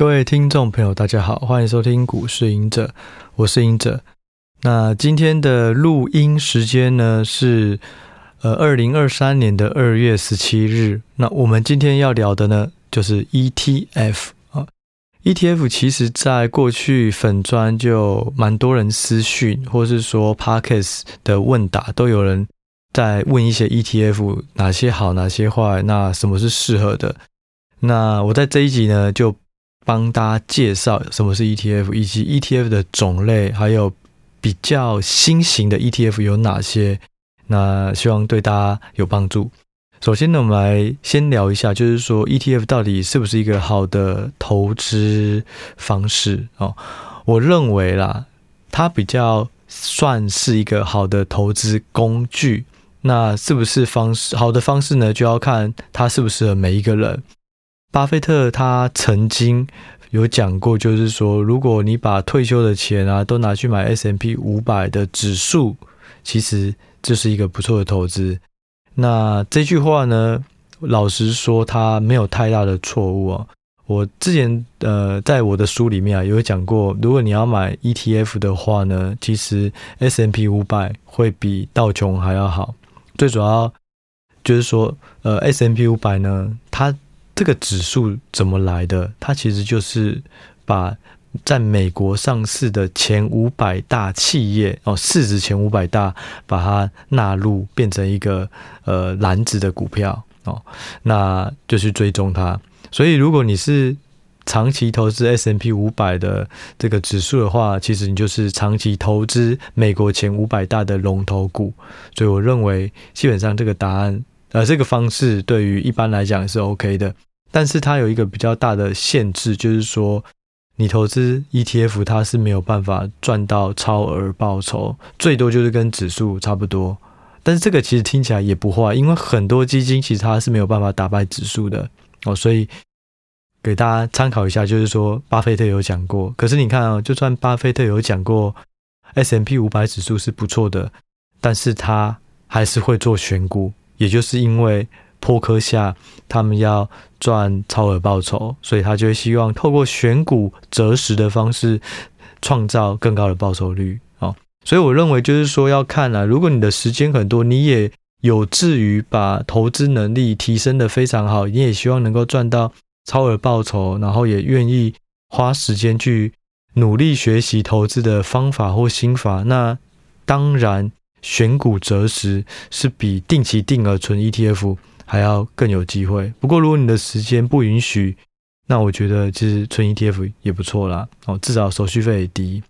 各位听众朋友，大家好，欢迎收听股市隐者，我是隐者。那今天的录音时间呢是呃二零二三年的二月十七日。那我们今天要聊的呢就是 ETF 啊，ETF 其实在过去粉专就蛮多人私讯，或是说 Podcast 的问答都有人在问一些 ETF 哪些好，哪些坏，那什么是适合的？那我在这一集呢就。帮大家介绍什么是 ETF，以及 ETF 的种类，还有比较新型的 ETF 有哪些。那希望对大家有帮助。首先呢，我们来先聊一下，就是说 ETF 到底是不是一个好的投资方式哦？我认为啦，它比较算是一个好的投资工具。那是不是方式好的方式呢？就要看它适不适合每一个人。巴菲特他曾经有讲过，就是说，如果你把退休的钱啊都拿去买 S M P 五百的指数，其实这是一个不错的投资。那这句话呢，老实说，他没有太大的错误啊。我之前呃在我的书里面啊有讲过，如果你要买 ETF 的话呢，其实 S M P 五百会比道琼还要好。最主要就是说，呃，S M P 五百呢，它这个指数怎么来的？它其实就是把在美国上市的前五百大企业哦，市值前五百大，把它纳入变成一个呃篮子的股票哦，那就去追踪它。所以如果你是长期投资 S&P 五百的这个指数的话，其实你就是长期投资美国前五百大的龙头股。所以我认为基本上这个答案呃这个方式对于一般来讲是 OK 的。但是它有一个比较大的限制，就是说你投资 ETF，它是没有办法赚到超额报酬，最多就是跟指数差不多。但是这个其实听起来也不坏，因为很多基金其实它是没有办法打败指数的哦。所以给大家参考一下，就是说巴菲特有讲过。可是你看啊，就算巴菲特有讲过 S M P 五百指数是不错的，但是他还是会做选股，也就是因为。波克夏他们要赚超额报酬，所以他就希望透过选股择时的方式创造更高的报酬率哦。所以我认为就是说要看啊，如果你的时间很多，你也有志于把投资能力提升得非常好，你也希望能够赚到超额报酬，然后也愿意花时间去努力学习投资的方法或心法，那当然选股择时是比定期定额存 ETF。还要更有机会。不过，如果你的时间不允许，那我觉得其实存 ETF 也不错啦。哦，至少手续费也低。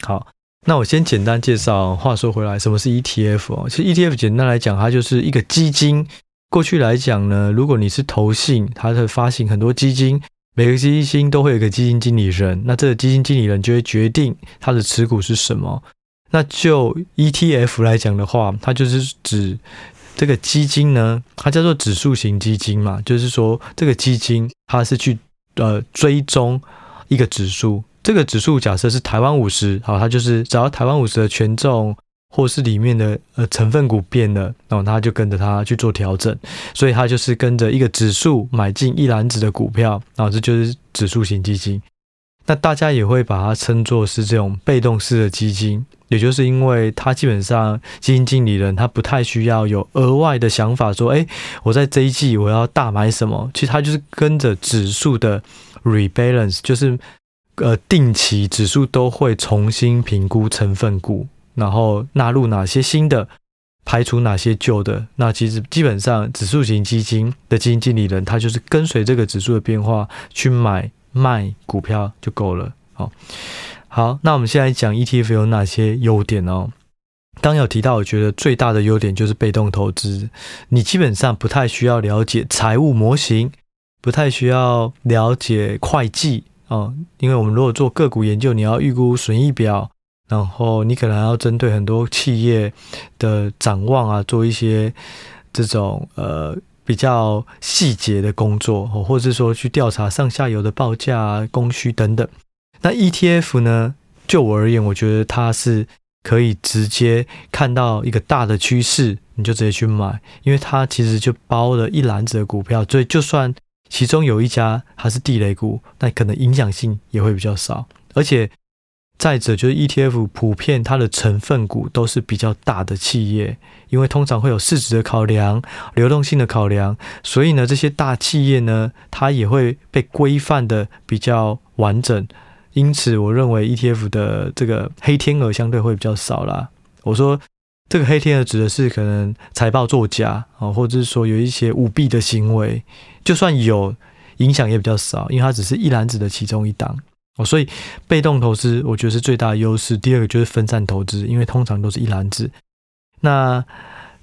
好，那我先简单介绍。话说回来，什么是 ETF 哦？其实 ETF 简单来讲，它就是一个基金。过去来讲呢，如果你是投信，它会发行很多基金，每个基金都会有一个基金经理人。那这个基金经理人就会决定他的持股是什么。那就 ETF 来讲的话，它就是指。这个基金呢，它叫做指数型基金嘛，就是说这个基金它是去呃追踪一个指数，这个指数假设是台湾五十，好，它就是只要台湾五十的权重或是里面的呃成分股变了，然后它就跟着它去做调整，所以它就是跟着一个指数买进一篮子的股票，然后这就是指数型基金。那大家也会把它称作是这种被动式的基金。也就是因为他基本上基金经理人他不太需要有额外的想法，说，哎，我在这一季我要大买什么？其实他就是跟着指数的 rebalance，就是呃定期指数都会重新评估成分股，然后纳入哪些新的，排除哪些旧的。那其实基本上指数型基金的基金经理人他就是跟随这个指数的变化去买卖股票就够了，好。好，那我们现在讲 ETF 有哪些优点哦？刚有提到，我觉得最大的优点就是被动投资，你基本上不太需要了解财务模型，不太需要了解会计哦，因为我们如果做个股研究，你要预估损益表，然后你可能还要针对很多企业的展望啊，做一些这种呃比较细节的工作，或者是说去调查上下游的报价啊、供需等等。那 ETF 呢？就我而言，我觉得它是可以直接看到一个大的趋势，你就直接去买，因为它其实就包了一篮子的股票，所以就算其中有一家它是地雷股，那可能影响性也会比较少。而且再者就是 ETF 普遍它的成分股都是比较大的企业，因为通常会有市值的考量、流动性的考量，所以呢，这些大企业呢，它也会被规范的比较完整。因此，我认为 ETF 的这个黑天鹅相对会比较少啦。我说这个黑天鹅指的是可能财报作假啊，或者是说有一些舞弊的行为，就算有影响也比较少，因为它只是一篮子的其中一档哦。所以被动投资我觉得是最大的优势。第二个就是分散投资，因为通常都是一篮子。那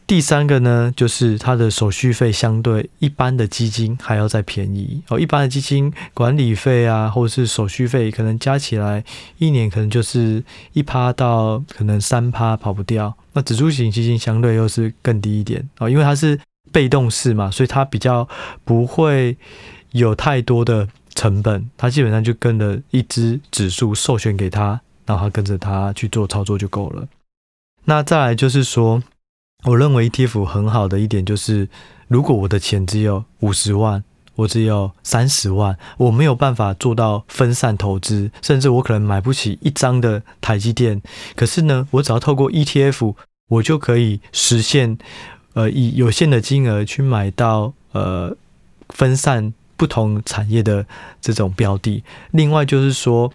第三个呢，就是它的手续费相对一般的基金还要再便宜哦。一般的基金管理费啊，或者是手续费，可能加起来一年可能就是一趴到可能三趴跑不掉。那指数型基金相对又是更低一点哦，因为它是被动式嘛，所以它比较不会有太多的成本，它基本上就跟着一支指数授权给他，然后他跟着他去做操作就够了。那再来就是说。我认为 ETF 很好的一点就是，如果我的钱只有五十万，我只有三十万，我没有办法做到分散投资，甚至我可能买不起一张的台积电。可是呢，我只要透过 ETF，我就可以实现，呃，以有限的金额去买到呃分散不同产业的这种标的。另外就是说，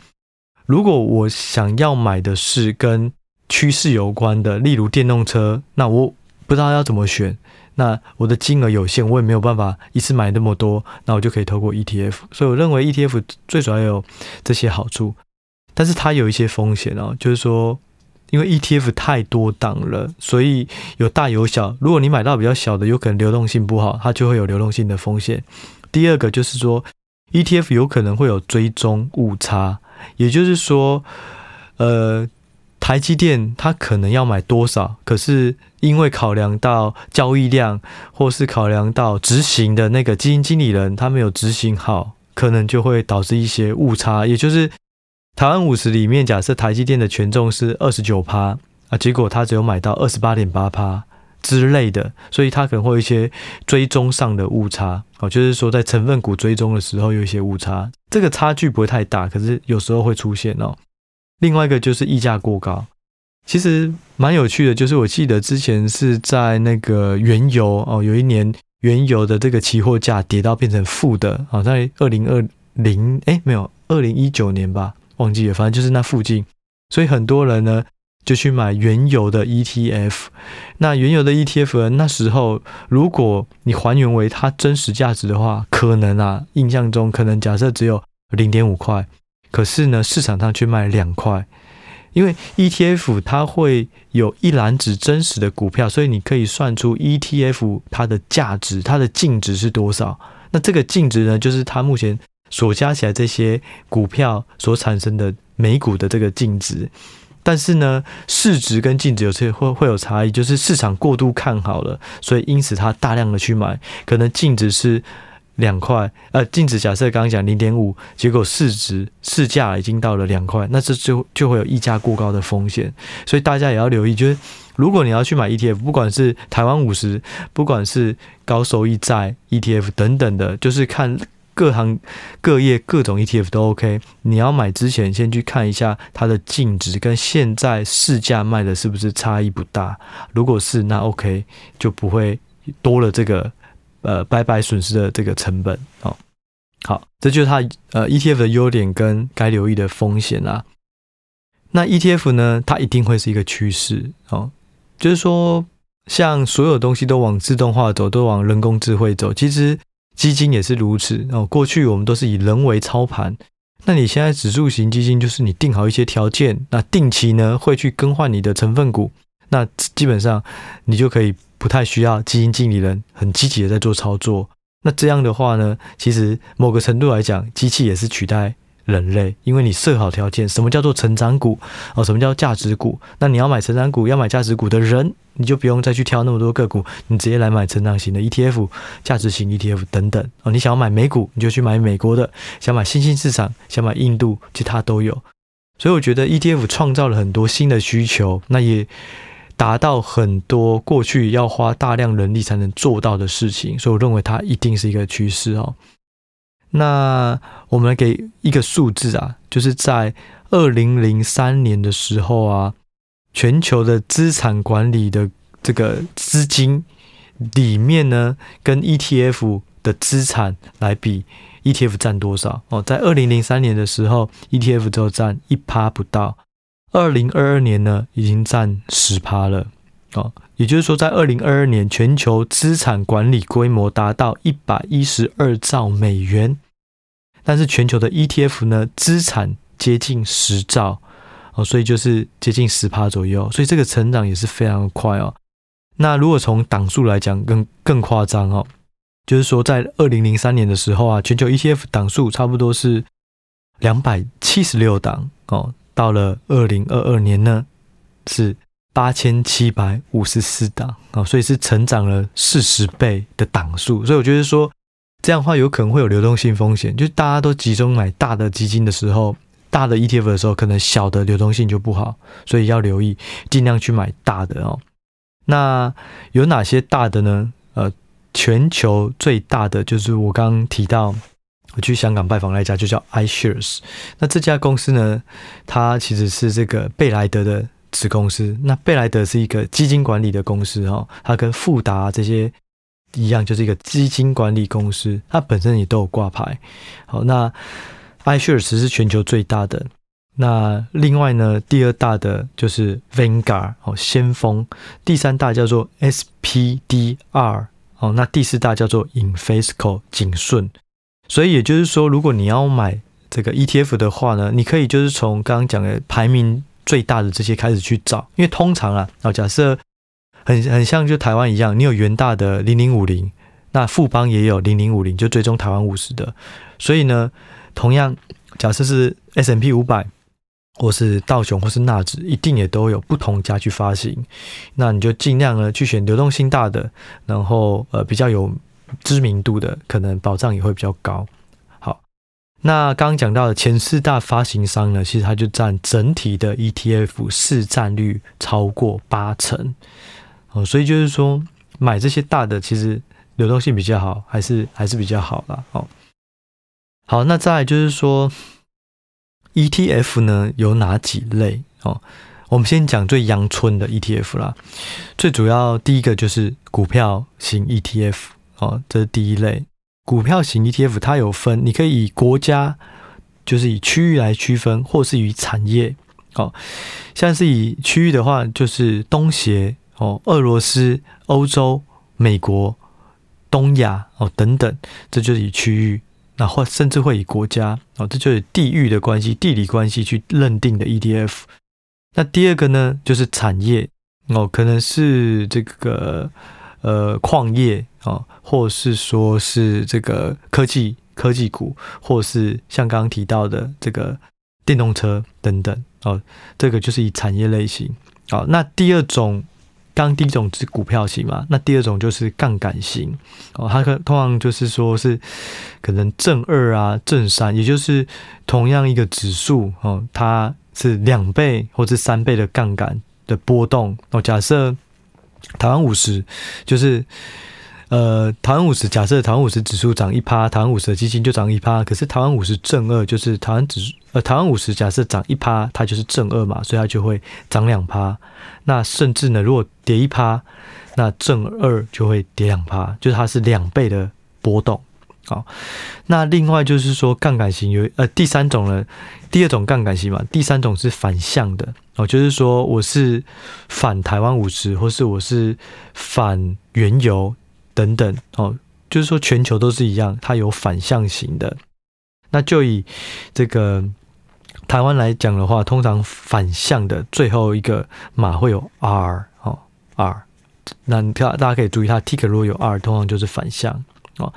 如果我想要买的是跟趋势有关的，例如电动车，那我不知道要怎么选。那我的金额有限，我也没有办法一次买那么多，那我就可以透过 ETF。所以我认为 ETF 最主要有这些好处，但是它有一些风险哦，就是说，因为 ETF 太多档了，所以有大有小。如果你买到比较小的，有可能流动性不好，它就会有流动性的风险。第二个就是说，ETF 有可能会有追踪误差，也就是说，呃。台积电它可能要买多少，可是因为考量到交易量，或是考量到执行的那个基金经理人他没有执行好，可能就会导致一些误差。也就是台湾五十里面，假设台积电的权重是二十九趴啊，结果他只有买到二十八点八趴之类的，所以它可能会有一些追踪上的误差哦，就是说在成分股追踪的时候有一些误差，这个差距不会太大，可是有时候会出现哦。另外一个就是溢价过高，其实蛮有趣的，就是我记得之前是在那个原油哦，有一年原油的这个期货价跌到变成负的，好像二零二零哎没有二零一九年吧，忘记了，反正就是那附近，所以很多人呢就去买原油的 ETF。那原油的 ETF，那时候如果你还原为它真实价值的话，可能啊印象中可能假设只有零点五块。可是呢，市场上却卖两块，因为 ETF 它会有一篮子真实的股票，所以你可以算出 ETF 它的价值，它的净值是多少。那这个净值呢，就是它目前所加起来这些股票所产生的每股的这个净值。但是呢，市值跟净值有些会会有差异，就是市场过度看好了，所以因此它大量的去买，可能净值是。两块，呃，净值假设刚刚讲零点五，结果市值市价已经到了两块，那这就就会有溢价过高的风险，所以大家也要留意，就是如果你要去买 ETF，不管是台湾五十，不管是高收益债 ETF 等等的，就是看各行各业各种 ETF 都 OK，你要买之前先去看一下它的净值跟现在市价卖的是不是差异不大，如果是那 OK 就不会多了这个。呃，白白损失的这个成本哦，好，这就是它呃 ETF 的优点跟该留意的风险啦。那 ETF 呢，它一定会是一个趋势哦，就是说，像所有东西都往自动化走，都往人工智慧走，其实基金也是如此哦。过去我们都是以人为操盘，那你现在指数型基金就是你定好一些条件，那定期呢会去更换你的成分股，那基本上你就可以。不太需要基金经理人很积极的在做操作，那这样的话呢，其实某个程度来讲，机器也是取代人类，因为你设好条件，什么叫做成长股哦，什么叫价值股？那你要买成长股、要买价值股的人，你就不用再去挑那么多个股，你直接来买成长型的 ETF、价值型 ETF 等等哦。你想要买美股，你就去买美国的；想买新兴市场，想买印度，其他都有。所以我觉得 ETF 创造了很多新的需求，那也。达到很多过去要花大量人力才能做到的事情，所以我认为它一定是一个趋势哦。那我们来给一个数字啊，就是在二零零三年的时候啊，全球的资产管理的这个资金里面呢，跟 ETF 的资产来比，ETF 占多少？哦，在二零零三年的时候，ETF 只有占一趴不到，二零二二年呢，已经占十趴了。哦，也就是说，在二零二二年，全球资产管理规模达到一百一十二兆美元，但是全球的 ETF 呢，资产接近十兆，哦，所以就是接近十趴左右，所以这个成长也是非常快哦。那如果从档数来讲，更更夸张哦，就是说在二零零三年的时候啊，全球 ETF 档数差不多是两百七十六档。哦，到了二零二二年呢是。八千七百五十四档啊，所以是成长了四十倍的档数，所以我觉得说这样的话有可能会有流动性风险，就是大家都集中买大的基金的时候，大的 ETF 的时候，可能小的流动性就不好，所以要留意，尽量去买大的哦。那有哪些大的呢？呃，全球最大的就是我刚刚提到，我去香港拜访那家，就叫 iShares。那这家公司呢，它其实是这个贝莱德的。子公司，那贝莱德是一个基金管理的公司哈，它跟富达这些一样，就是一个基金管理公司，它本身也都有挂牌。好，那 iShares 是全球最大的，那另外呢，第二大的就是 Vanguard 哦，先锋，第三大叫做 SPDR 哦，那第四大叫做 Invesco 景顺。所以也就是说，如果你要买这个 ETF 的话呢，你可以就是从刚刚讲的排名。最大的这些开始去找，因为通常啊，哦，假设很很像就台湾一样，你有元大的零零五零，那富邦也有零零五零，就追踪台湾五十的，所以呢，同样假设是 S M P 五百，或是道琼，或是纳指，一定也都有不同家去发行，那你就尽量呢去选流动性大的，然后呃比较有知名度的，可能保障也会比较高。好那刚刚讲到的前四大发行商呢，其实它就占整体的 ETF 市占率超过八成哦，所以就是说买这些大的，其实流动性比较好，还是还是比较好啦。哦。好，那再就是说 ETF 呢有哪几类哦？我们先讲最阳春的 ETF 啦，最主要第一个就是股票型 ETF 哦，这是第一类。股票型 ETF 它有分，你可以以国家，就是以区域来区分，或是以产业。哦，像是以区域的话，就是东协哦、俄罗斯、欧洲、美国、东亚哦等等，这就是以区域。那或甚至会以国家哦，这就是地域的关系、地理关系去认定的 ETF。那第二个呢，就是产业哦，可能是这个呃矿业。哦，或是说是这个科技科技股，或是像刚刚提到的这个电动车等等，哦，这个就是以产业类型。好，那第二种，刚第一种是股票型嘛，那第二种就是杠杆型。哦，它可通常就是说是可能正二啊，正三，也就是同样一个指数哦，它是两倍或者三倍的杠杆的波动。哦，假设台湾五十就是。呃，台湾五十，假设台湾五十指数涨一趴，台湾五十的基金就涨一趴。可是台湾五十正二，就是台湾指数，呃，台湾五十假设涨一趴，它就是正二嘛，所以它就会涨两趴。那甚至呢，如果跌一趴，那正二就会跌两趴，就是它是两倍的波动。好，那另外就是说杠杆型有，呃，第三种呢，第二种杠杆型嘛，第三种是反向的哦，就是说我是反台湾五十，或是我是反原油。等等哦，就是说全球都是一样，它有反向型的。那就以这个台湾来讲的话，通常反向的最后一个码会有 R 哦，R。那大大家可以注意，它 ticker 如果有 R，通常就是反向哦。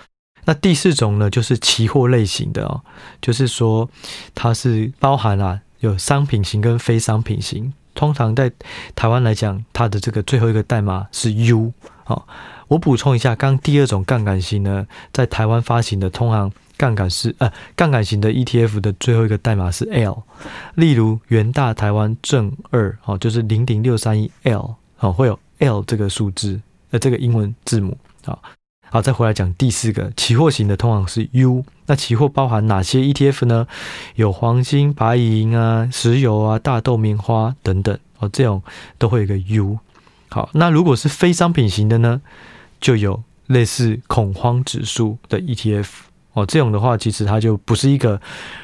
那第四种呢，就是期货类型的哦，就是说它是包含了有商品型跟非商品型。通常在台湾来讲，它的这个最后一个代码是 U 哦。我补充一下，刚第二种杠杆型呢，在台湾发行的通常杠杆是呃杠杆型的 ETF 的最后一个代码是 L，例如元大台湾正二哦，就是零点六三一 L 哦，会有 L 这个数字呃这个英文字母啊。好，再回来讲第四个，期货型的通常是 U。那期货包含哪些 ETF 呢？有黄金、白银啊、石油啊、大豆、棉花等等哦，这种都会有一个 U。好，那如果是非商品型的呢，就有类似恐慌指数的 ETF 哦，这种的话其实它就不是一个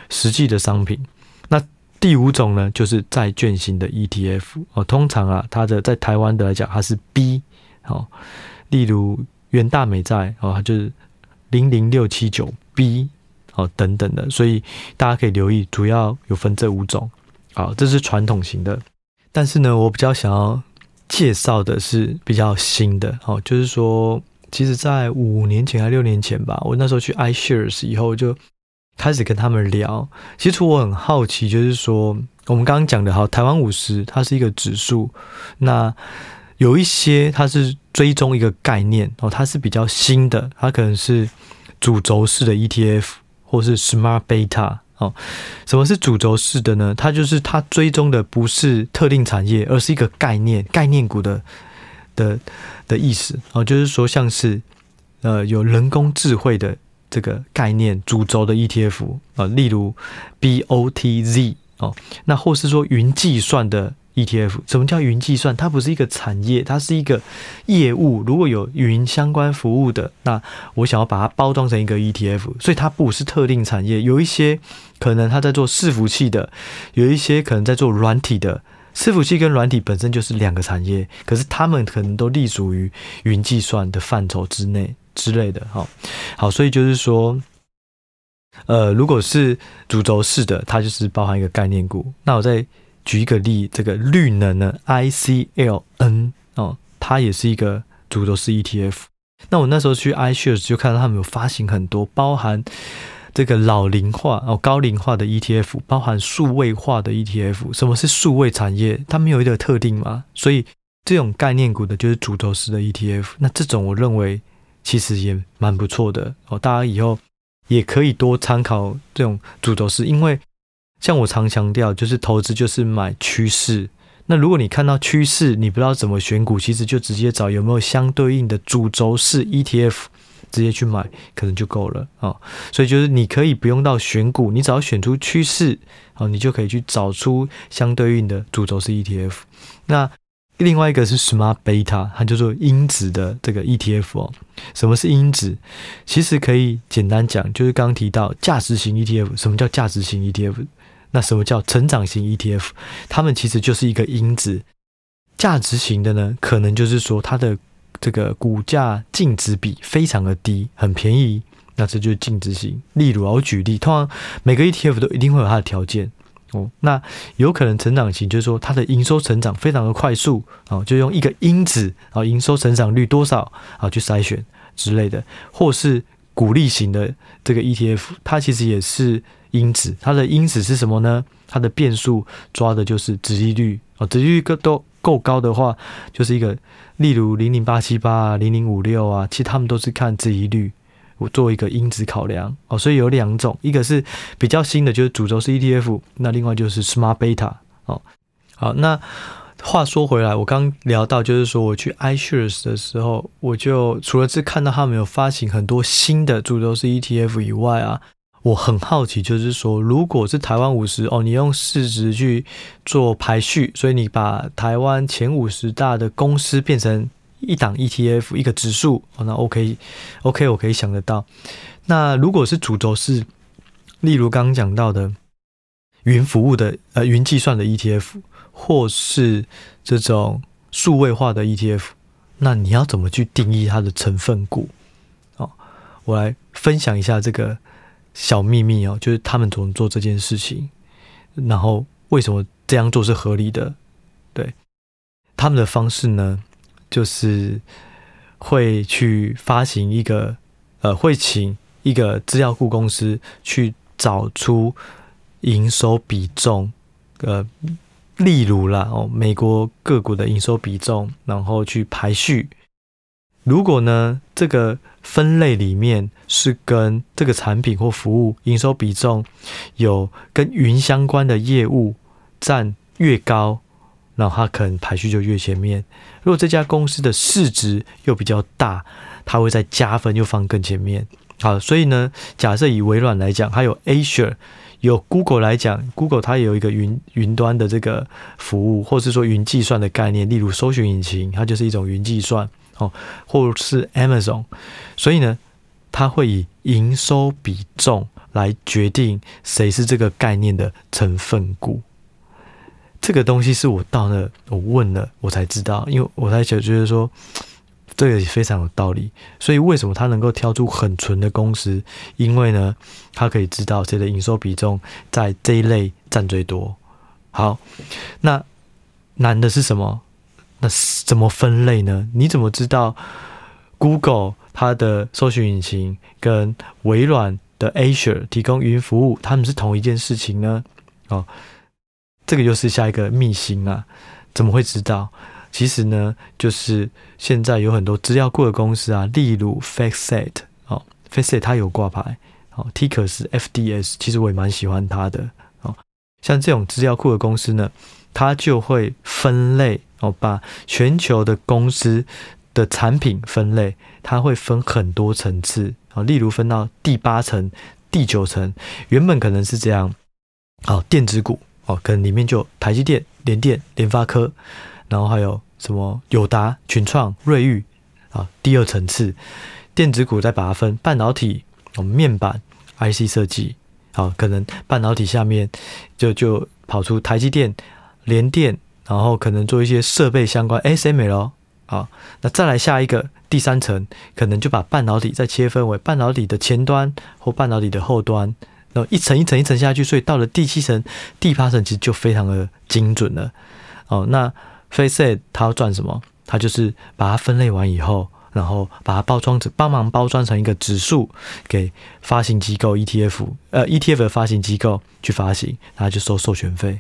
实际的商品。那第五种呢，就是债券型的 ETF 哦，通常啊，它的在台湾的来讲，它是 B 哦，例如。元大美债哦，就是零零六七九 B 哦等等的，所以大家可以留意，主要有分这五种。好，这是传统型的，但是呢，我比较想要介绍的是比较新的哦，就是说，其实在五年前还六年前吧，我那时候去 iShares 以后，就开始跟他们聊。其实我很好奇，就是说，我们刚刚讲的，好，台湾五十它是一个指数，那。有一些它是追踪一个概念哦，它是比较新的，它可能是主轴式的 ETF 或是 Smart Beta 哦。什么是主轴式的呢？它就是它追踪的不是特定产业，而是一个概念，概念股的的的意思哦。就是说，像是呃有人工智慧的这个概念主轴的 ETF 啊，例如 BOTZ 哦，那或是说云计算的。ETF 什么叫云计算？它不是一个产业，它是一个业务。如果有云相关服务的，那我想要把它包装成一个 ETF，所以它不是特定产业。有一些可能它在做伺服器的，有一些可能在做软体的。伺服器跟软体本身就是两个产业，可是他们可能都隶属于云计算的范畴之内之类的。好，好，所以就是说，呃，如果是主轴式的，它就是包含一个概念股。那我在举一个例，这个绿能呢，ICLN 哦，它也是一个主轴式 ETF。那我那时候去 iShares 就看到他们有发行很多，包含这个老龄化哦、高龄化的 ETF，包含数位化的 ETF。什么是数位产业？它没有一个特定嘛，所以这种概念股的就是主轴式的 ETF。那这种我认为其实也蛮不错的哦，大家以后也可以多参考这种主轴式，因为。像我常强调，就是投资就是买趋势。那如果你看到趋势，你不知道怎么选股，其实就直接找有没有相对应的主轴式 ETF，直接去买，可能就够了啊。所以就是你可以不用到选股，你只要选出趋势，啊，你就可以去找出相对应的主轴式 ETF。那另外一个是 Smart Beta，它叫做因子的这个 ETF。什么是因子？其实可以简单讲，就是刚刚提到价值型 ETF。什么叫价值型 ETF？那什么叫成长型 ETF？它们其实就是一个因子。价值型的呢，可能就是说它的这个股价净值比非常的低，很便宜，那这就是净值型。例如，我举例，通常每个 ETF 都一定会有它的条件哦。那有可能成长型，就是说它的营收成长非常的快速啊，就用一个因子啊，营收成长率多少啊去筛选之类的，或是股利型的这个 ETF，它其实也是。因子，它的因子是什么呢？它的变数抓的就是殖利率哦，殖利率够都够高的话，就是一个例如零零八七八啊、零零五六啊，其实他们都是看殖利率，我做一个因子考量哦。所以有两种，一个是比较新的，就是主轴是 ETF，那另外就是 Smart Beta 哦。好，那话说回来，我刚聊到就是说，我去 iShares 的时候，我就除了是看到他们有发行很多新的主轴式 ETF 以外啊。我很好奇，就是说，如果是台湾五十哦，你用市值去做排序，所以你把台湾前五十大的公司变成一档 ETF 一个指数哦，那 OK OK，我可以想得到。那如果是主轴是，例如刚刚讲到的云服务的呃云计算的 ETF，或是这种数位化的 ETF，那你要怎么去定义它的成分股？哦，我来分享一下这个。小秘密哦，就是他们怎么做这件事情，然后为什么这样做是合理的？对，他们的方式呢，就是会去发行一个，呃，会请一个资料库公司去找出营收比重，呃，例如啦哦，美国个股的营收比重，然后去排序。如果呢，这个分类里面是跟这个产品或服务营收比重有跟云相关的业务占越高，那它可能排序就越前面。如果这家公司的市值又比较大，它会再加分，又放更前面。好，所以呢，假设以微软来讲，还有 Azure，有 Google 来讲，Google 它有一个云云端的这个服务，或是说云计算的概念，例如搜寻引擎，它就是一种云计算哦，或是 Amazon，所以呢，它会以营收比重来决定谁是这个概念的成分股。这个东西是我到了，我问了，我才知道，因为我才觉得说，这个也非常有道理。所以为什么他能够挑出很纯的公司？因为呢，他可以知道谁的营收比重在这一类占最多。好，那难的是什么？那怎么分类呢？你怎么知道 Google 它的搜寻引擎跟微软的 Azure 提供云服务，他们是同一件事情呢？哦。这个就是下一个秘辛啊！怎么会知道？其实呢，就是现在有很多资料库的公司啊，例如 FactSet 哦，FactSet 它有挂牌哦，Ticker 是 FDS，其实我也蛮喜欢它的哦。像这种资料库的公司呢，它就会分类哦，把全球的公司的产品分类，它会分很多层次哦，例如分到第八层、第九层，原本可能是这样哦，电子股。哦，可能里面就台积电、联电、联发科，然后还有什么友达、群创、瑞昱啊。第二层次电子股再把它分半导体、哦面板、IC 设计。好，可能半导体下面就就跑出台积电、联电，然后可能做一些设备相关 ASML。好，那再来下一个第三层，可能就把半导体再切分为半导体的前端或半导体的后端。然后一层一层一层下去，所以到了第七层、第八层，其实就非常的精准了。哦，那 FactSet 它要赚什么？它就是把它分类完以后，然后把它包装成帮忙包装成一个指数，给发行机构 ETF，呃 ETF 的发行机构去发行，然后就收授权费。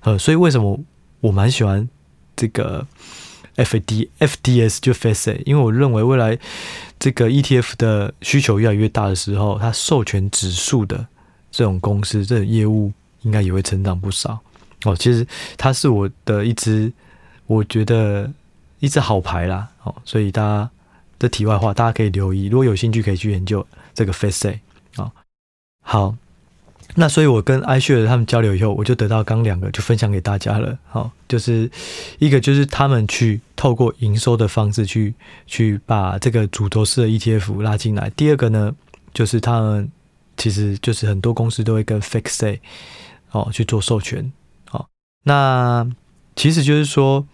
呃，所以为什么我蛮喜欢这个 FAD FDS 就 Face，因为我认为未来这个 ETF 的需求越来越大的时候，它授权指数的。这种公司，这种业务应该也会成长不少哦。其实它是我的一支，我觉得一只好牌啦哦。所以大家的题外话，大家可以留意，如果有兴趣可以去研究这个 FactSet 啊。好，那所以我跟 i s h a r 他们交流以后，我就得到刚两个，就分享给大家了。好，就是一个就是他们去透过营收的方式去去把这个主轴式的 ETF 拉进来。第二个呢，就是他们。其实就是很多公司都会跟 FactSet 哦去做授权，哦，那其实就是说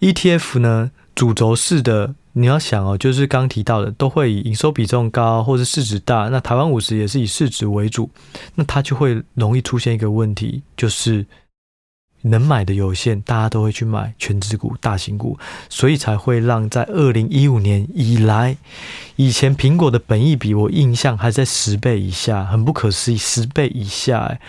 ETF 呢，主轴式的，你要想哦，就是刚提到的，都会以营收比重高或者市值大，那台湾五十也是以市值为主，那它就会容易出现一个问题，就是。能买的有限，大家都会去买权值股、大型股，所以才会让在二零一五年以来，以前苹果的本益比我印象还在十倍以下，很不可思议，十倍以下哎。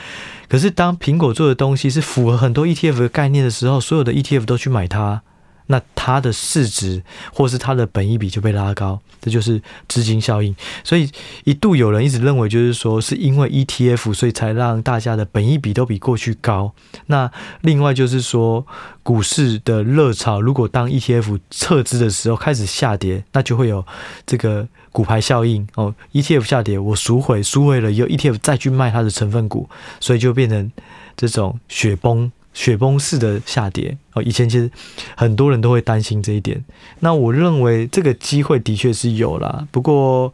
可是当苹果做的东西是符合很多 ETF 的概念的时候，所有的 ETF 都去买它。那它的市值或是它的本益比就被拉高，这就是资金效应。所以一度有人一直认为，就是说是因为 ETF，所以才让大家的本益比都比过去高。那另外就是说，股市的热潮，如果当 ETF 撤资的时候开始下跌，那就会有这个骨牌效应哦。ETF 下跌，我赎回，赎回了以后，ETF 再去卖它的成分股，所以就变成这种雪崩。雪崩式的下跌哦，以前其实很多人都会担心这一点。那我认为这个机会的确是有啦，不过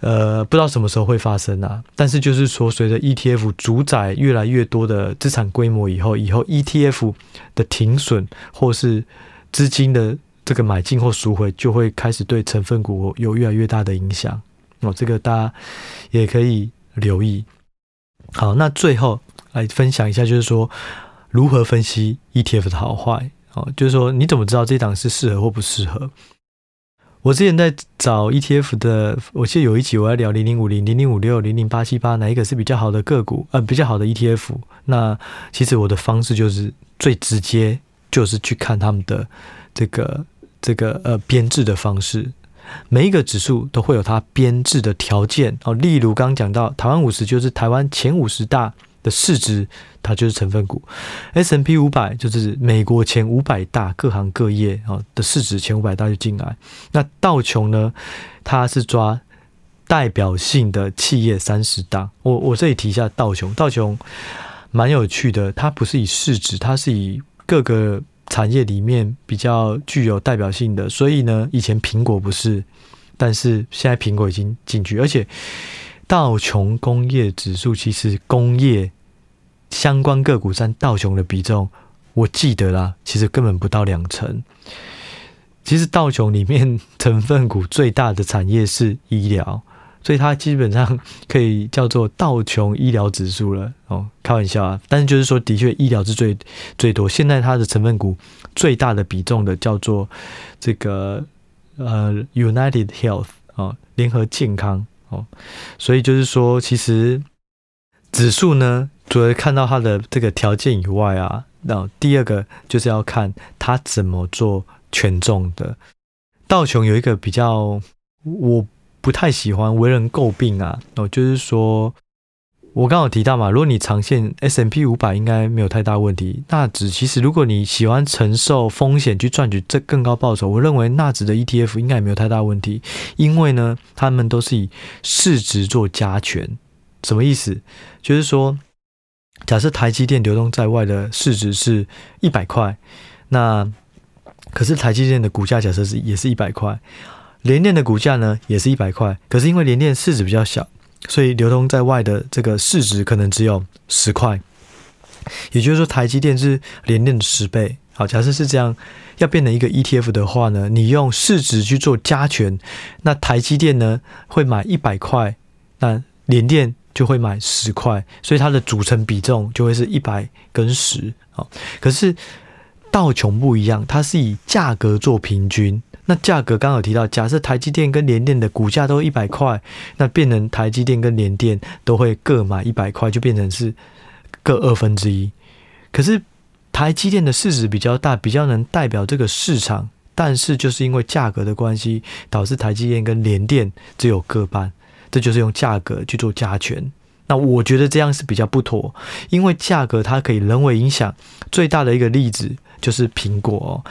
呃，不知道什么时候会发生啊。但是就是说，随着 ETF 主宰越来越多的资产规模以后，以后 ETF 的停损或是资金的这个买进或赎回，就会开始对成分股有越来越大的影响哦。这个大家也可以留意。好，那最后来分享一下，就是说。如何分析 ETF 的好坏？哦，就是说你怎么知道这档是适合或不适合？我之前在找 ETF 的，我记得有一集我在聊零零五零、零零五六、零零八七八，哪一个是比较好的个股？呃，比较好的 ETF。那其实我的方式就是最直接，就是去看他们的这个这个呃编制的方式。每一个指数都会有它编制的条件哦，例如刚刚讲到台湾五十，就是台湾前五十大的市值，它就是成分股。S&P 五百就是美国前五百大各行各业啊的市值，前五百大就进来。那道琼呢，它是抓代表性的企业三十大。我我这里提一下道琼，道琼蛮有趣的，它不是以市值，它是以各个产业里面比较具有代表性的。所以呢，以前苹果不是，但是现在苹果已经进去，而且。道琼工业指数其实工业相关个股占道琼的比重，我记得啦，其实根本不到两成。其实道琼里面成分股最大的产业是医疗，所以它基本上可以叫做道琼医疗指数了。哦，开玩笑啊，但是就是说，的确医疗是最最多。现在它的成分股最大的比重的叫做这个呃 United Health 哦，联合健康。哦，所以就是说，其实指数呢，除了看到它的这个条件以外啊，那第二个就是要看它怎么做权重的。道琼有一个比较我不太喜欢、为人诟病啊，哦，就是说。我刚好提到嘛，如果你长线 S M P 五百应该没有太大问题。纳指其实如果你喜欢承受风险去赚取这更高报酬，我认为纳指的 ETF 应该也没有太大问题，因为呢，他们都是以市值做加权。什么意思？就是说，假设台积电流通在外的市值是一百块，那可是台积电的股价假设是也是一百块，联电的股价呢也是一百块，可是因为联电市值比较小。所以流通在外的这个市值可能只有十块，也就是说台积电是联电的十倍。好，假设是这样，要变成一个 ETF 的话呢，你用市值去做加权，那台积电呢会买一百块，那联电就会买十块，所以它的组成比重就会是一百跟十。好，可是道琼不一样，它是以价格做平均。那价格刚好提到，假设台积电跟联电的股价都一百块，那变成台积电跟联电都会各买一百块，就变成是各二分之一。可是台积电的市值比较大，比较能代表这个市场，但是就是因为价格的关系，导致台积电跟联电只有各半，这就是用价格去做加权。那我觉得这样是比较不妥，因为价格它可以人为影响。最大的一个例子就是苹果，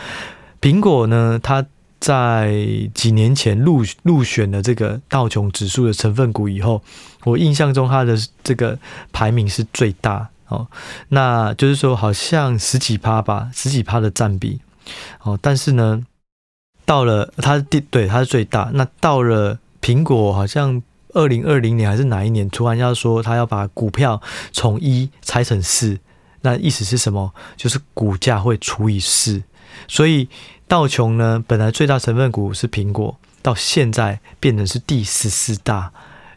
苹果呢，它。在几年前入入选了这个道琼指数的成分股以后，我印象中它的这个排名是最大哦，那就是说好像十几趴吧，十几趴的占比哦。但是呢，到了它第对它是最大，那到了苹果好像二零二零年还是哪一年，突然要说它要把股票从一拆成四，那意思是什么？就是股价会除以四，所以。道琼呢，本来最大成分股是苹果，到现在变成是第十四大，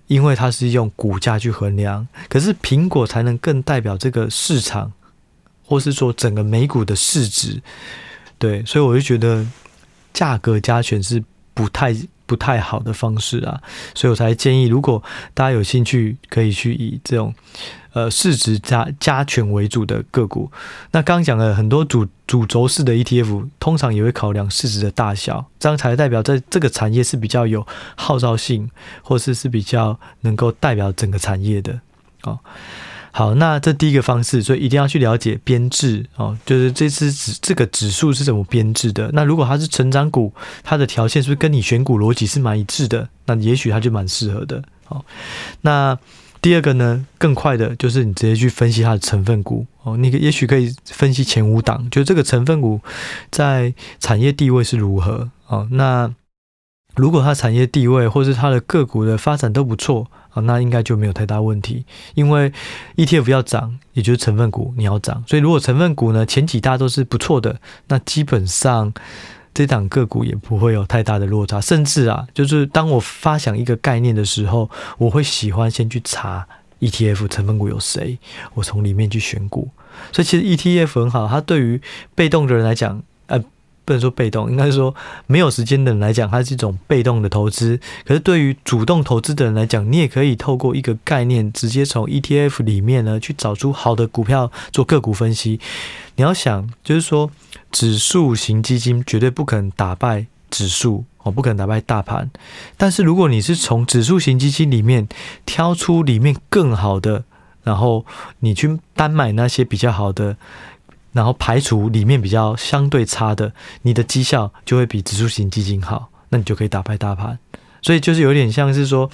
因为它是用股价去衡量，可是苹果才能更代表这个市场，或是说整个美股的市值，对，所以我就觉得价格加权是不太不太好的方式啊，所以我才建议，如果大家有兴趣，可以去以这种。呃，市值加加权为主的个股，那刚刚讲了很多主主轴式的 ETF，通常也会考量市值的大小，这样才代表在这个产业是比较有号召性，或是是比较能够代表整个产业的。哦，好，那这第一个方式，所以一定要去了解编制哦，就是这支指这个指数是怎么编制的。那如果它是成长股，它的条件是不是跟你选股逻辑是蛮一致的？那也许它就蛮适合的。哦，那。第二个呢，更快的就是你直接去分析它的成分股哦，你也许可以分析前五档，就这个成分股在产业地位是如何哦。那如果它产业地位或是它的个股的发展都不错啊，那应该就没有太大问题。因为 ETF 要涨，也就是成分股你要涨，所以如果成分股呢前几大都是不错的，那基本上。这档个股也不会有太大的落差，甚至啊，就是当我发想一个概念的时候，我会喜欢先去查 ETF 成分股有谁，我从里面去选股。所以其实 ETF 很好，它对于被动的人来讲，不能说被动，应该说没有时间的人来讲，它是一种被动的投资。可是对于主动投资的人来讲，你也可以透过一个概念，直接从 ETF 里面呢去找出好的股票做个股分析。你要想，就是说。指数型基金绝对不可能打败指数哦，不可能打败大盘。但是如果你是从指数型基金里面挑出里面更好的然后你去单买那些比较好的，然后排除里面比较相对差的，你的绩效就会比指数型基金好，那你就可以打败大盘。所以就是有点像是说，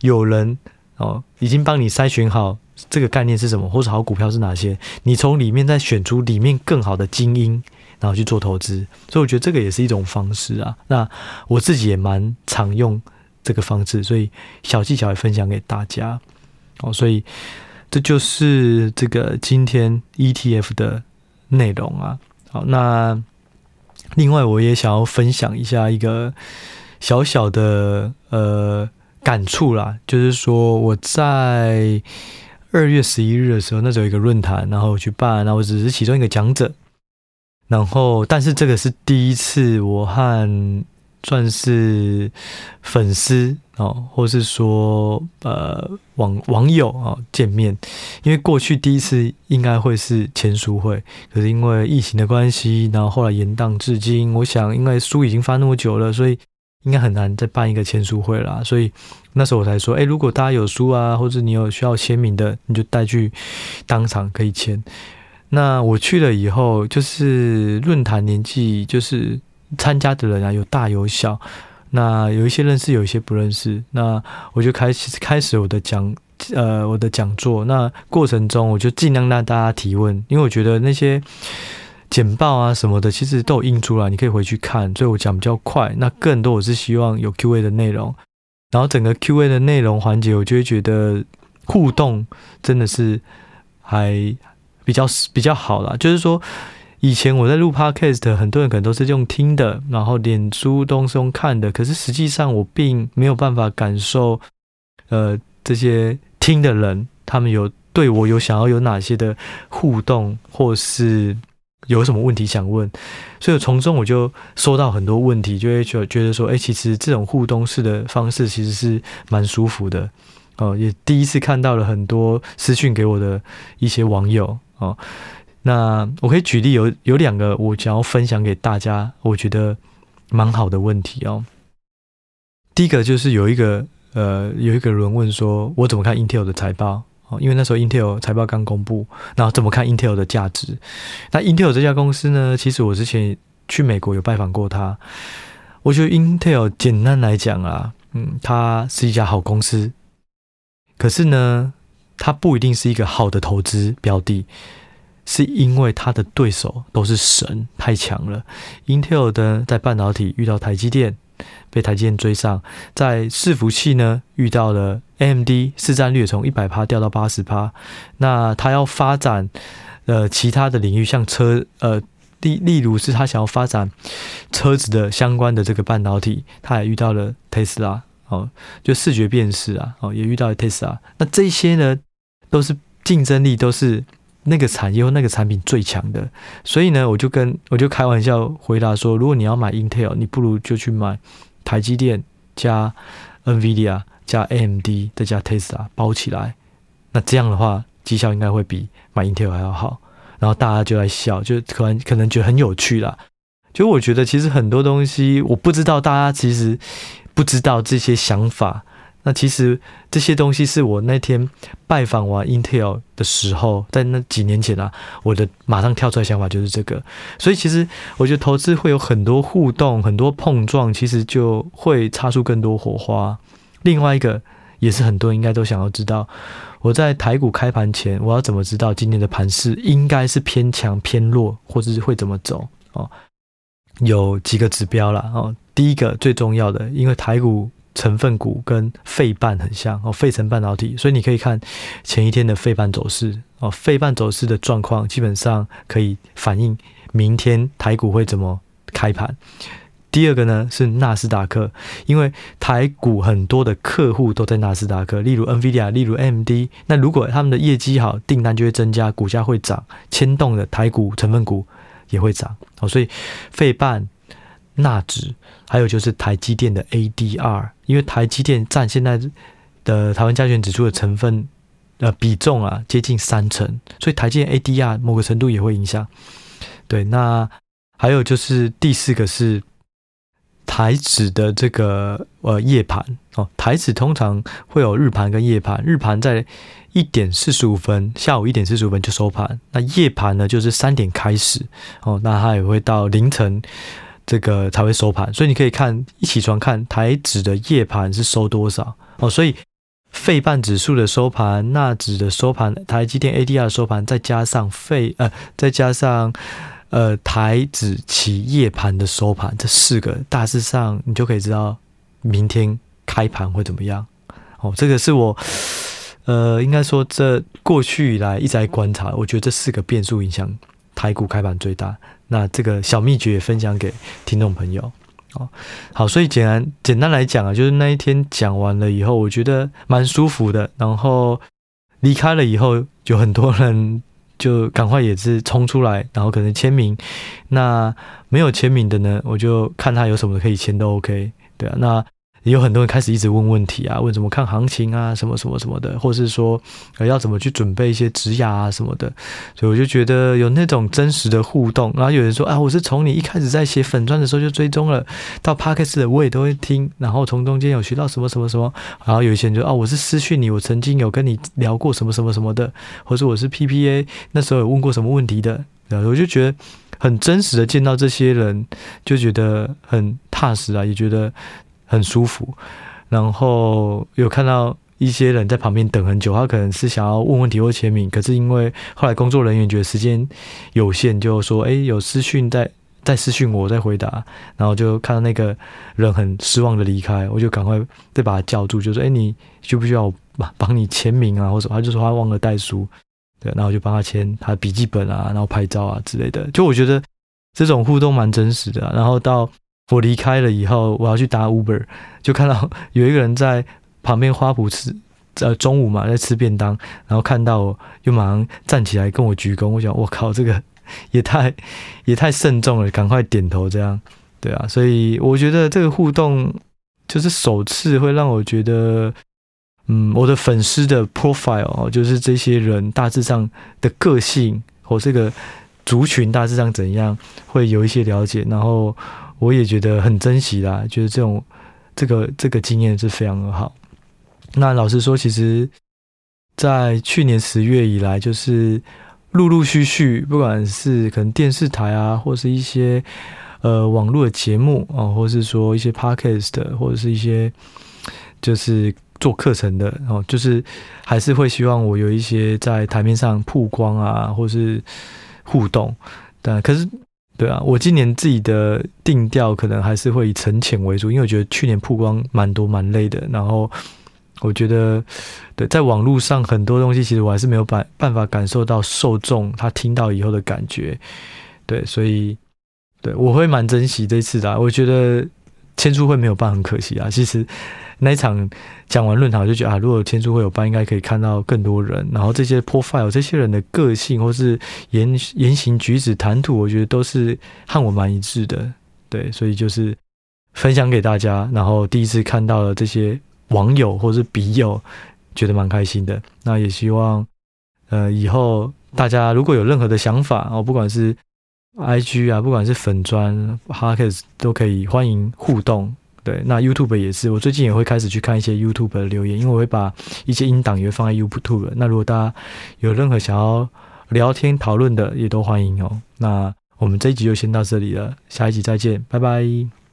有人哦已经帮你筛选好这个概念是什么，或者好股票是哪些，你从里面再选出里面更好的精英，然后去做投资。所以我觉得这个也是一种方式啊。那我自己也蛮常用这个方式，所以小技巧也分享给大家。哦，所以这就是这个今天 ETF 的内容啊。好，那另外我也想要分享一下一个。小小的呃感触啦，就是说我在二月十一日的时候，那时候有一个论坛，然后我去办，然后我只是其中一个讲者，然后但是这个是第一次我和算是粉丝哦，或是说呃网网友啊见面，因为过去第一次应该会是签书会，可是因为疫情的关系，然后后来延宕至今，我想因为书已经发那么久了，所以。应该很难再办一个签书会啦，所以那时候我才说，哎，如果大家有书啊，或者你有需要签名的，你就带去当场可以签。那我去了以后，就是论坛年纪，就是参加的人啊，有大有小，那有一些认识，有一些不认识。那我就开始开始我的讲，呃，我的讲座。那过程中，我就尽量让大家提问，因为我觉得那些。简报啊什么的，其实都有印出来，你可以回去看。所以我讲比较快，那更多我是希望有 Q&A 的内容。然后整个 Q&A 的内容环节，我就会觉得互动真的是还比较比较好啦。就是说，以前我在录 Podcast，很多人可能都是用听的，然后脸书都是用看的。可是实际上，我并没有办法感受，呃，这些听的人他们有对我有想要有哪些的互动，或是。有什么问题想问，所以从中我就收到很多问题，就会觉觉得说，哎，其实这种互动式的方式其实是蛮舒服的哦。也第一次看到了很多私讯给我的一些网友哦。那我可以举例有有两个我想要分享给大家，我觉得蛮好的问题哦。第一个就是有一个呃有一个人问说，我怎么看 Intel 的财报？因为那时候 Intel 财报刚公布，然后怎么看 Intel 的价值？那 Intel 这家公司呢？其实我之前去美国有拜访过它。我觉得 Intel 简单来讲啊，嗯，它是一家好公司。可是呢，它不一定是一个好的投资标的，是因为它的对手都是神，太强了。Intel 的在半导体遇到台积电。被台积电追上，在伺服器呢遇到了 AMD，市占率从一百趴掉到八十趴。那他要发展呃其他的领域，像车呃例例如是他想要发展车子的相关的这个半导体，他也遇到了特斯拉哦，就视觉辨识啊哦也遇到了特斯拉。那这些呢都是竞争力都是那个产业或那个产品最强的，所以呢我就跟我就开玩笑回答说，如果你要买 Intel，你不如就去买。台积电加 NVIDIA 加 AMD 再加 Tesla 包起来，那这样的话绩效应该会比买 Intel 还要好。然后大家就在笑，就可能可能觉得很有趣啦。就我觉得其实很多东西我不知道，大家其实不知道这些想法。那其实这些东西是我那天拜访完 Intel 的时候，在那几年前啊，我的马上跳出来想法就是这个。所以其实我觉得投资会有很多互动、很多碰撞，其实就会擦出更多火花。另外一个也是很多人应该都想要知道，我在台股开盘前，我要怎么知道今天的盘势应该是偏强、偏弱，或者是会怎么走？哦，有几个指标啦。哦。第一个最重要的，因为台股。成分股跟费半很像哦，费城半导体，所以你可以看前一天的费半走势哦，费半走势的状况基本上可以反映明天台股会怎么开盘。第二个呢是纳斯达克，因为台股很多的客户都在纳斯达克，例如 NVIDIA，例如 AMD，那如果他们的业绩好，订单就会增加，股价会涨，牵动的台股成分股也会涨哦，所以费半。纳指，还有就是台积电的 ADR，因为台积电占现在的台湾加权指数的成分呃比重啊接近三成，所以台积电 ADR 某个程度也会影响。对，那还有就是第四个是台指的这个呃夜盘哦，台指通常会有日盘跟夜盘，日盘在一点四十五分，下午一点四十五分就收盘，那夜盘呢就是三点开始哦，那它也会到凌晨这个才会收盘，所以你可以看一起床看台指的夜盘是收多少哦，所以费半指数的收盘、纳指的收盘、台积电 ADR 的收盘，再加上费呃再加上。呃，台指期夜盘的收盘，这四个大致上你就可以知道明天开盘会怎么样。哦，这个是我呃，应该说这过去以来一直在观察，我觉得这四个变数影响台股开盘最大。那这个小秘诀也分享给听众朋友。哦，好，所以简单简单来讲啊，就是那一天讲完了以后，我觉得蛮舒服的。然后离开了以后，有很多人。就赶快也是冲出来，然后可能签名。那没有签名的呢，我就看他有什么可以签都 OK。对啊，那。也有很多人开始一直问问题啊，问怎么看行情啊，什么什么什么的，或是说呃要怎么去准备一些职涯啊什么的，所以我就觉得有那种真实的互动。然后有人说啊，我是从你一开始在写粉钻的时候就追踪了，到 Podcast 的我也都会听，然后从中间有学到什么什么什么。然后有一些人就啊，我是私讯你，我曾经有跟你聊过什么什么什么的，或者我是 PPA 那时候有问过什么问题的，然后我就觉得很真实的见到这些人，就觉得很踏实啊，也觉得。很舒服，然后有看到一些人在旁边等很久，他可能是想要问问题或签名，可是因为后来工作人员觉得时间有限，就说：“哎，有私讯在，在私讯我再回答。”然后就看到那个人很失望的离开，我就赶快再把他叫住，就说：“哎，你需不需要我帮帮你签名啊？”或者他就说他忘了带书，对，然后就帮他签他的笔记本啊，然后拍照啊之类的。就我觉得这种互动蛮真实的。然后到。我离开了以后，我要去搭 Uber，就看到有一个人在旁边花圃吃，呃，中午嘛在吃便当，然后看到我，又马上站起来跟我鞠躬。我想，我靠，这个也太也太慎重了，赶快点头这样，对啊，所以我觉得这个互动就是首次会让我觉得，嗯，我的粉丝的 profile 哦，就是这些人大致上的个性或这个族群大致上怎样，会有一些了解，然后。我也觉得很珍惜啦，觉得这种这个这个经验是非常的好。那老实说，其实，在去年十月以来，就是陆陆续续，不管是可能电视台啊，或是一些呃网络的节目啊，或是说一些 podcast，或者是一些就是做课程的哦，就是还是会希望我有一些在台面上曝光啊，或是互动。但可是。对啊，我今年自己的定调可能还是会以沉潜为主，因为我觉得去年曝光蛮多蛮累的。然后我觉得，对，在网络上很多东西，其实我还是没有办办法感受到受众他听到以后的感觉。对，所以对我会蛮珍惜这次的。我觉得签书会没有办很可惜啊。其实。那一场讲完论坛，我就觉得啊，如果签书会有办，应该可以看到更多人。然后这些 profile，这些人的个性或是言言行举止、谈吐，我觉得都是和我蛮一致的。对，所以就是分享给大家。然后第一次看到了这些网友或是笔友，觉得蛮开心的。那也希望呃以后大家如果有任何的想法哦，不管是 IG 啊，不管是粉专、哈克斯都可以欢迎互动。对，那 YouTube 也是，我最近也会开始去看一些 YouTube 的留言，因为我会把一些音档也会放在 YouTube。那如果大家有任何想要聊天讨论的，也都欢迎哦。那我们这一集就先到这里了，下一集再见，拜拜。